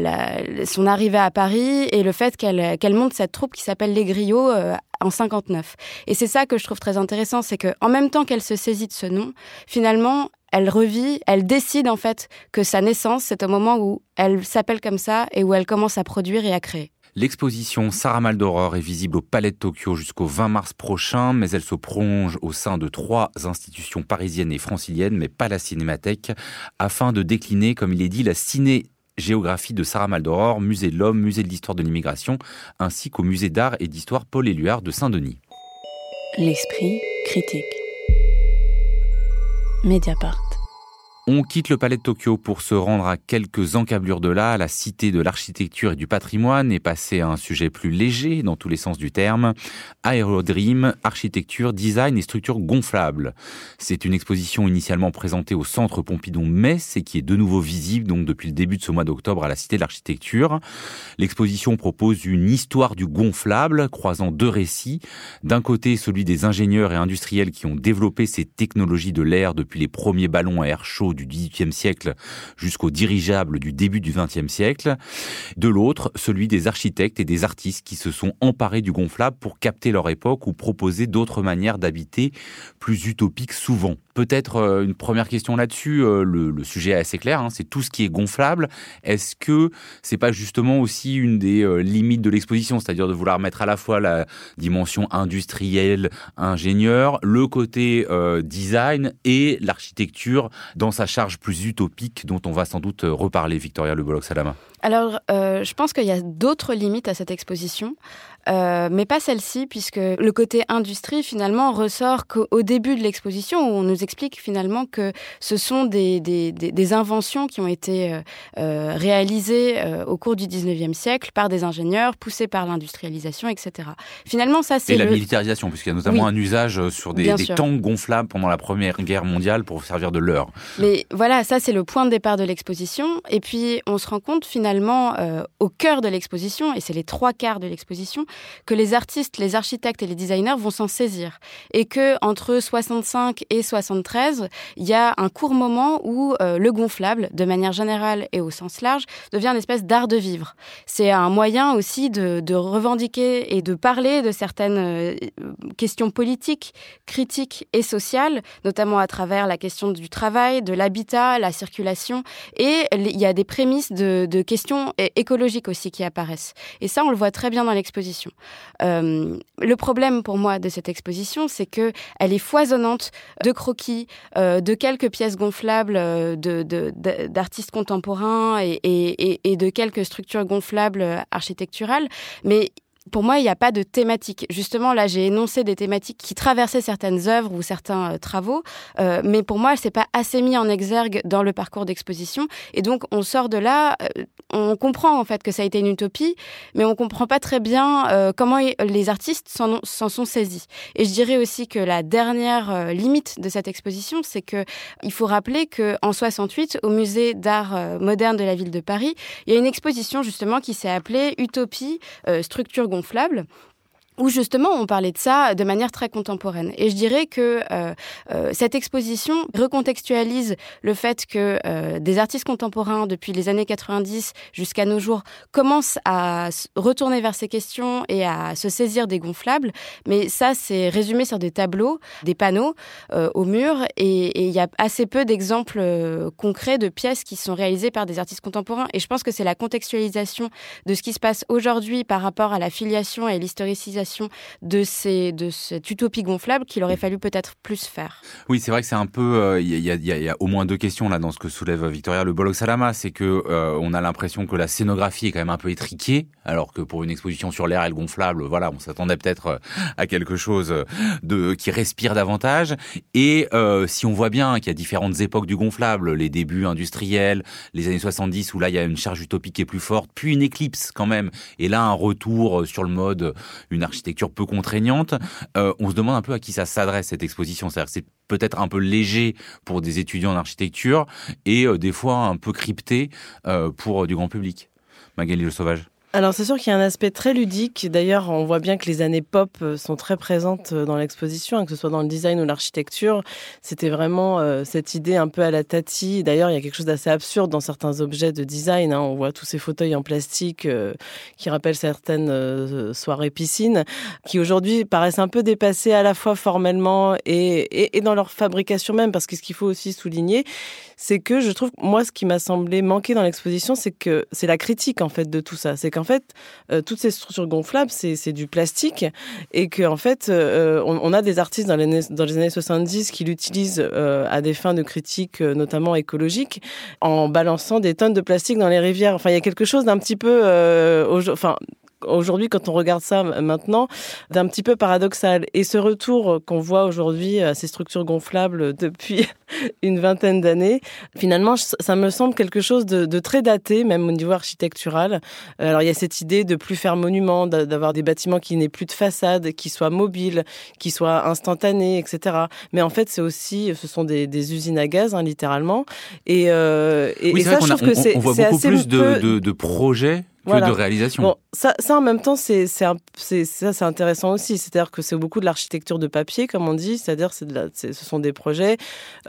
son arrivée à Paris et le fait qu'elle qu'elle monte cette troupe qui s'appelle les Griots en 59. Et c'est ça que je trouve très intéressant, c'est que en même temps qu'elle se saisit de ce nom, finalement, elle revit, elle décide en fait que sa naissance, c'est au moment où elle s'appelle comme ça et où elle commence à produire et à créer. L'exposition Sarah Maldoror est visible au Palais de Tokyo jusqu'au 20 mars prochain, mais elle se prolonge au sein de trois institutions parisiennes et franciliennes, mais pas la Cinémathèque, afin de décliner, comme il est dit, la ciné géographie de Sarah Maldoror, musée de l'homme, musée de l'histoire de l'immigration, ainsi qu'au musée d'art et d'histoire Paul Éluard de Saint-Denis. L'esprit critique. Mediapart. On quitte le palais de Tokyo pour se rendre à quelques encablures de là, la cité de l'architecture et du patrimoine, et passer à un sujet plus léger dans tous les sens du terme. Aérodream, architecture, design et structure gonflable. C'est une exposition initialement présentée au centre Pompidou-Metz et qui est de nouveau visible donc depuis le début de ce mois d'octobre à la cité de l'architecture. L'exposition propose une histoire du gonflable croisant deux récits. D'un côté, celui des ingénieurs et industriels qui ont développé ces technologies de l'air depuis les premiers ballons à air chaud du XVIIIe siècle jusqu'au dirigeable du début du XXe siècle. De l'autre, celui des architectes et des artistes qui se sont emparés du gonflable pour capter leur époque ou proposer d'autres manières d'habiter plus utopiques souvent. Peut-être euh, une première question là-dessus. Euh, le, sujet est assez clair. Hein, c'est tout ce qui est gonflable. Est-ce que c'est pas justement aussi une des euh, limites de l'exposition, c'est-à-dire de vouloir mettre à la fois la dimension industrielle, ingénieur, le côté design et l'architecture dans sa charge plus utopique dont on va sans doute reparler, Victoria Le Bolloc-Salama alors, je pense qu'il y a d'autres limites à cette exposition. Euh, mais pas celle-ci, puisque le côté industrie, finalement, ressort qu'au début de l'exposition, où on nous explique finalement que ce sont des, des, des, inventions qui ont été euh, euh réalisées euh, au cours du 19e siècle par des ingénieurs, poussés par l'industrialisation, etc. Finalement, ça, c'est. Et la militarisation, puisqu'il y a notamment un usage sur des, des tanks gonflables pendant la Première Guerre mondiale pour servir de leurre. Mais voilà, ça, c'est le point de départ de l'exposition. Et puis, on se rend compte, finalement, finalement euh, au cœur de l'exposition, et c'est les trois quarts de l'exposition, que les artistes, les architectes et les designers vont s'en saisir. Et que entre 65 et 73, il y a un court moment où euh, le gonflable, de manière générale et au sens large, devient une espèce d'art de vivre. C'est un moyen aussi de, revendiquer et de parler de certaines euh, questions politiques, critiques et sociales, notamment à travers la question du travail, de l'habitat, la circulation. Et il y a des prémices de, de, questions écologiques aussi qui apparaissent. Et ça, on le voit très bien dans l'exposition. Euh, le problème pour moi de cette exposition, c'est que elle est foisonnante de croquis, euh, de quelques pièces gonflables euh, d'artistes contemporains et, et, de quelques structures gonflables architecturales, mais pour moi, il n'y a pas de thématique. Justement, là, j'ai énoncé des thématiques qui traversaient certaines œuvres ou certains euh, travaux, euh, mais pour moi, c'est pas assez mis en exergue dans le parcours d'exposition. Et donc, on sort de là, euh, on comprend en fait que ça a été une utopie, mais on comprend pas très bien comment les artistes s'en sont saisis. Et je dirais aussi que la dernière limite de cette exposition, c'est que il faut rappeler que en 68, au musée d'art moderne de la ville de Paris, il y a une exposition justement qui s'est appelée Utopie, structure gonflable où justement on parlait de ça de manière très contemporaine. Et je dirais que euh, euh, cette exposition recontextualise le fait que euh, des artistes contemporains depuis les années 90 jusqu'à nos jours commencent à retourner vers ces questions et à se saisir des gonflables. Mais ça, c'est résumé sur des tableaux, des panneaux euh, au mur, et il y a assez peu d'exemples euh, concrets de pièces qui sont réalisées par des artistes contemporains. Et je pense que c'est la contextualisation de ce qui se passe aujourd'hui par rapport à la filiation et l'historicisation de, ces, de cette utopie gonflable qu'il aurait fallu peut-être plus faire. Oui, c'est vrai que c'est un peu. Il y, a, au moins deux questions là dans ce que soulève Victoria Le Bolog Salama. C'est que euh, on a l'impression que la scénographie est quand même un peu étriquée, alors que pour une exposition sur l'air et le gonflable, voilà, on s'attendait peut-être euh, à quelque chose de qui respire davantage. Et euh, si on voit bien qu'il y a différentes époques du gonflable, les débuts industriels, les années 70 où là il y a une charge utopique qui est plus forte, puis une éclipse quand même, et là un retour sur le mode une architecture architecture peu contraignante. Euh, on se demande un peu à qui ça s'adresse cette exposition. C'est peut-être un peu léger pour des étudiants en architecture et euh, des fois un peu crypté euh, pour du grand public. Magali Le Sauvage. Alors c'est sûr qu'il y a un aspect très ludique. D'ailleurs, on voit bien que les années pop euh, sont très présentes euh, dans l'exposition, hein, que ce soit dans le design ou l'architecture. C'était vraiment euh, cette idée un peu à la Tati. D'ailleurs, il y a quelque chose d'assez absurde dans certains objets de design. Hein. On voit tous ces fauteuils en plastique qui rappellent certaines soirées piscines, qui aujourd'hui paraissent un peu dépassés à la fois formellement et, et, dans leur fabrication même, parce que ce qu'il faut aussi souligner, c'est que je trouve, moi, ce qui m'a semblé manquer dans l'exposition, c'est que c'est la critique en fait de tout ça. C'est qu'en fait, euh, toutes ces structures gonflables, c'est du plastique et qu'en en fait, euh, on, on, a des artistes dans les, dans les années 70 qui l'utilisent euh, à des fins de critique, notamment écologiques, en balançant des tonnes de plastique dans les rivières. Enfin, il y a quelque chose d'un petit peu, enfin, aujourd'hui, quand on regarde ça maintenant, d'un petit peu paradoxal. Et ce retour qu'on voit aujourd'hui à ces structures gonflables depuis une vingtaine d'années, finalement, ça me semble quelque chose de, de, très daté, même au niveau architectural. Alors, il y a cette idée de plus faire monument, d'avoir des bâtiments qui n'aient plus de façade, qui soient mobiles, qui soient instantanés, etc. Mais en fait, c'est aussi, ce sont des, des, usines à gaz, hein, littéralement. Et, euh, et, oui, et ça, je trouve a, que c'est on, on voit beaucoup plus de, de, de projets voilà. de réalisation. Bon, ça, ça en même temps, c'est ça, c'est intéressant aussi. C'est-à-dire que c'est beaucoup de l'architecture de papier, comme on dit. C'est-à-dire, c'est ce sont des projets.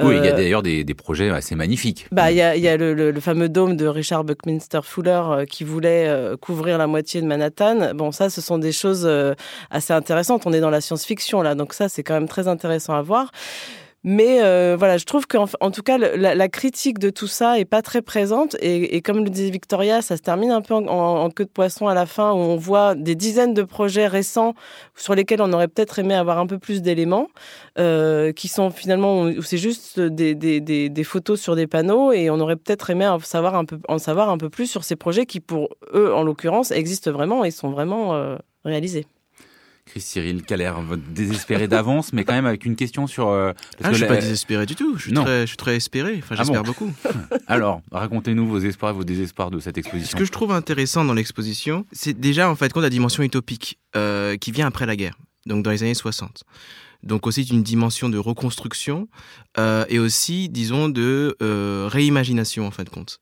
Oui, euh, il y a d'ailleurs des, des, projets assez magnifiques. Bah, il y a, y a le, le, le, fameux dôme de Richard Buckminster Fuller euh, qui voulait euh, couvrir la moitié de Manhattan. Bon, ça, ce sont des choses euh, assez intéressantes. On est dans la science-fiction là, donc ça, c'est quand même très intéressant à voir. Mais euh, voilà, je trouve qu'en en tout cas, la, critique de tout ça est pas très présente. Et, comme le disait Victoria, ça se termine un peu en, queue de poisson à la fin, où on voit des dizaines de projets récents sur lesquels on aurait peut-être aimé avoir un peu plus d'éléments, euh, qui sont finalement, où c'est juste des, photos sur des panneaux, et on aurait peut-être aimé en savoir, un peu, en savoir un peu plus sur ces projets qui, pour eux, en l'occurrence, existent vraiment et sont vraiment euh, réalisés. Chris Cyril qui a l'air désespéré d'avance, mais quand même avec une question sur. Euh, parce ah, que je suis la... pas désespéré du tout. Je suis, très, je suis très espéré. Enfin, j'espère ah bon beaucoup. Alors, racontez-nous vos espoirs, vos désespoirs de cette exposition. Ce que je trouve intéressant dans l'exposition, c'est déjà en fait compte la dimension utopique euh, qui vient après la guerre, donc dans les années 60. Donc aussi une dimension de reconstruction euh, et aussi, disons, de euh, réimagination en fin de compte.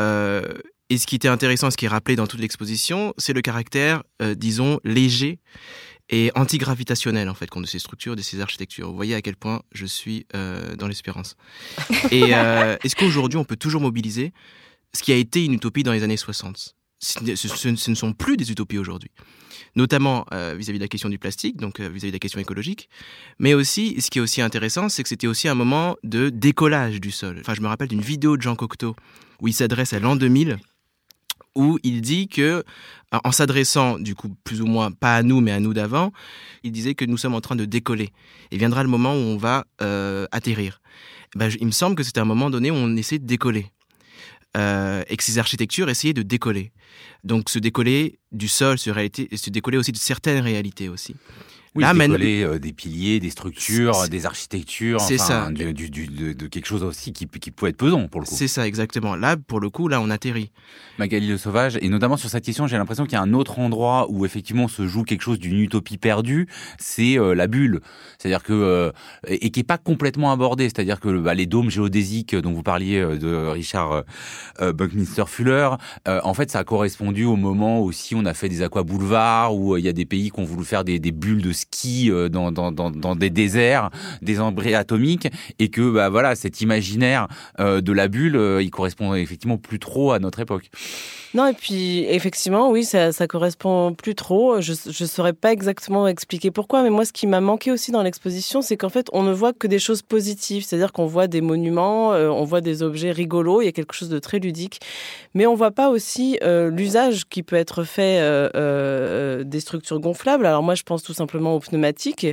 Euh, Et ce qui était intéressant, ce qui est rappelé dans toute l'exposition, c'est le caractère, disons, léger et antigravitationnel en fait de ces structures, de ces architectures. Vous voyez à quel point je suis euh, dans l'espérance. Et euh, est-ce qu'aujourd'hui on peut toujours mobiliser ce qui a été une utopie dans les années 60 ce, ce, ne sont plus des utopies aujourd'hui, notamment euh, vis-à-vis de la question du plastique, donc vis-à-vis de la question écologique, mais aussi, ce qui est aussi intéressant, c'est que c'était aussi un moment de décollage du sol. Enfin, je me rappelle d'une vidéo de Jean Cocteau où il s'adresse à l'an 2000 où il dit que, en s'adressant du coup plus ou moins pas à nous mais à nous d'avant, il disait que nous sommes en train de décoller et viendra le moment où on va euh, atterrir. Ben, il me semble que c'est un moment donné où on essaie de décoller. Euh, et que ces architectures essayaient de décoller. Donc se décoller du sol, se, réalité, se décoller aussi de certaines réalités aussi. Oui, Là, euh, des piliers, des structures, des architectures, c'est ça. Du, de, quelque chose aussi qui, qui peut être pesant pour le coup. C'est ça, exactement. Là, pour le coup, là, on atterrit. Magali Le Sauvage, et notamment sur cette question, j'ai l'impression qu'il y a un autre endroit où effectivement se joue quelque chose d'une utopie perdue, c'est euh, la bulle. C'est-à-dire que euh, et qui est pas complètement abordé. C'est-à-dire que bah, les dômes géodésiques dont vous parliez de Richard Buckminster Fuller, en fait, ça a correspondu au moment aussi on a fait des aqua boulevards où il y a des pays qui ont voulu faire des, des bulles de ski euh, dans, dans, dans, dans, des déserts, des embryons atomiques, et que bah, voilà, cet imaginaire euh, de la bulle, euh, il correspond effectivement plus trop à notre époque. Non, et puis effectivement, oui, ça, ça correspond plus trop. Je ne saurais pas exactement expliquer pourquoi, mais moi, ce qui m'a manqué aussi dans l'exposition, c'est qu'en fait, on ne voit que des choses positives. C'est-à-dire qu'on voit des monuments, on voit des objets rigolos, il y a quelque chose de très ludique, mais on voit pas aussi l'usage qui peut être fait des structures gonflables. Alors moi, je pense tout simplement aux pneumatiques,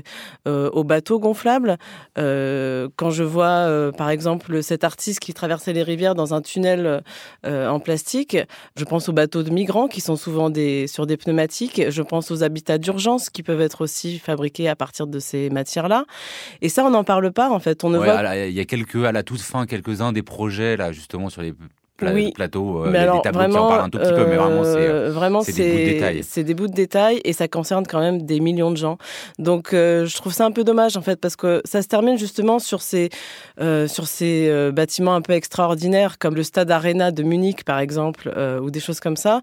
euh, aux bateaux gonflables. Euh, quand je vois, euh, par exemple, cet artiste qui traversait les rivières dans un tunnel en plastique, pense aux bateaux de migrants qui sont souvent des, sur des pneumatiques. Je pense aux habitats d'urgence qui peuvent être aussi fabriqués à partir de ces matières-là. Et ça, on n'en parle pas, en fait. On ne voit... Il y a quelques, à la toute fin, quelques-uns des projets, là, justement, sur les oui. plateau. Euh, il y a des tableaux vraiment, qui en parlent un tout petit peu, mais vraiment, c'est euh, des bouts de détails. C'est des bouts de détails et ça concerne quand même des millions de gens. Donc, euh, je trouve ça un peu dommage en fait parce que ça se termine justement sur ces sur ces bâtiments un peu extraordinaires comme le Stade Arena de Munich par exemple ou des choses comme ça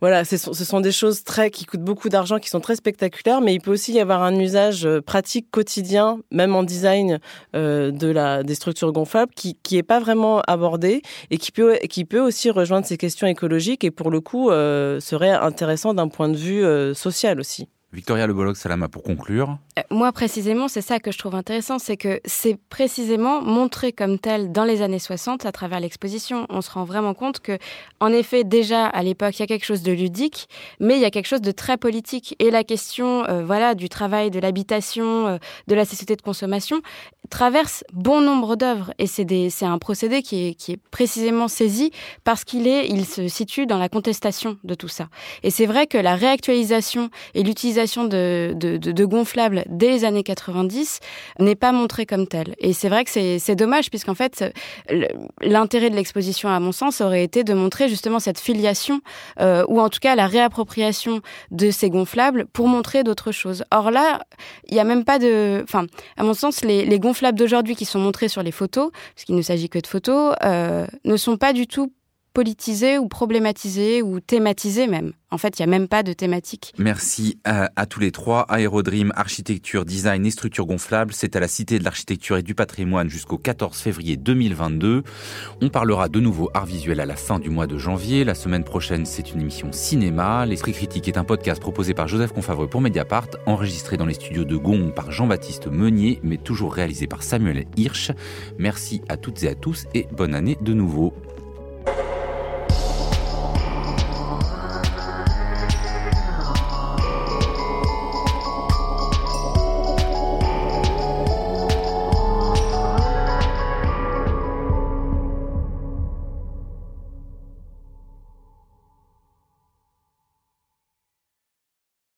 voilà, ce sont, des choses très qui coûtent beaucoup d'argent, qui sont très spectaculaires, mais il peut aussi y avoir un usage euh, pratique quotidien, même en design euh, de la des structures gonflables, qui qui est pas vraiment abordé et qui peut qui peut aussi rejoindre ces questions écologiques et pour le coup euh, serait intéressant d'un point de vue social aussi. Victoria Le Bolloc Salama, pour conclure. Euh, moi, précisément, c'est ça que je trouve intéressant, c'est que c'est précisément montré comme tel dans les années 60 à travers l'exposition. On se rend vraiment compte que, en effet, déjà à l'époque, il y a quelque chose de ludique, mais il y a quelque chose de très politique. Et la question, euh, voilà, du travail, de l'habitation, euh, de la société de consommation traverse bon nombre d'œuvres. Et c'est un procédé qui est, qui est précisément saisi parce qu'il est, il se situe dans la contestation de tout ça. Et c'est vrai que la réactualisation et l'utilisation de, gonflables dès les années 90 n'est pas montrée comme telle. Et c'est vrai que c'est dommage, puisqu'en fait, l'intérêt de l'exposition, à mon sens, aurait été de montrer justement cette filiation, euh, ou en tout cas la réappropriation de ces gonflables pour montrer d'autres choses. Or là, il n'y a même pas de... Enfin, à mon sens, les, les gonflables d'aujourd'hui qui sont montrés sur les photos, parce qu'il ne s'agit que de photos, euh, ne sont pas du tout politisés ou problématisés ou thématisés même. En fait, il n'y a même pas de thématique. Merci à, tous les trois. Aérodream, architecture, design et structure gonflable, c'est à la Cité de l'Architecture et du Patrimoine jusqu'au 14 février 2022. On parlera de nouveau art visuel à la fin du mois de janvier. La semaine prochaine, c'est une émission cinéma. L'Esprit Critique est un podcast proposé par Joseph Confavreux pour Mediapart, enregistré dans les studios de Gond par Jean-Baptiste Meunier, mais toujours réalisé par Samuel Hirsch. Merci à toutes et à tous et bonne année de nouveau.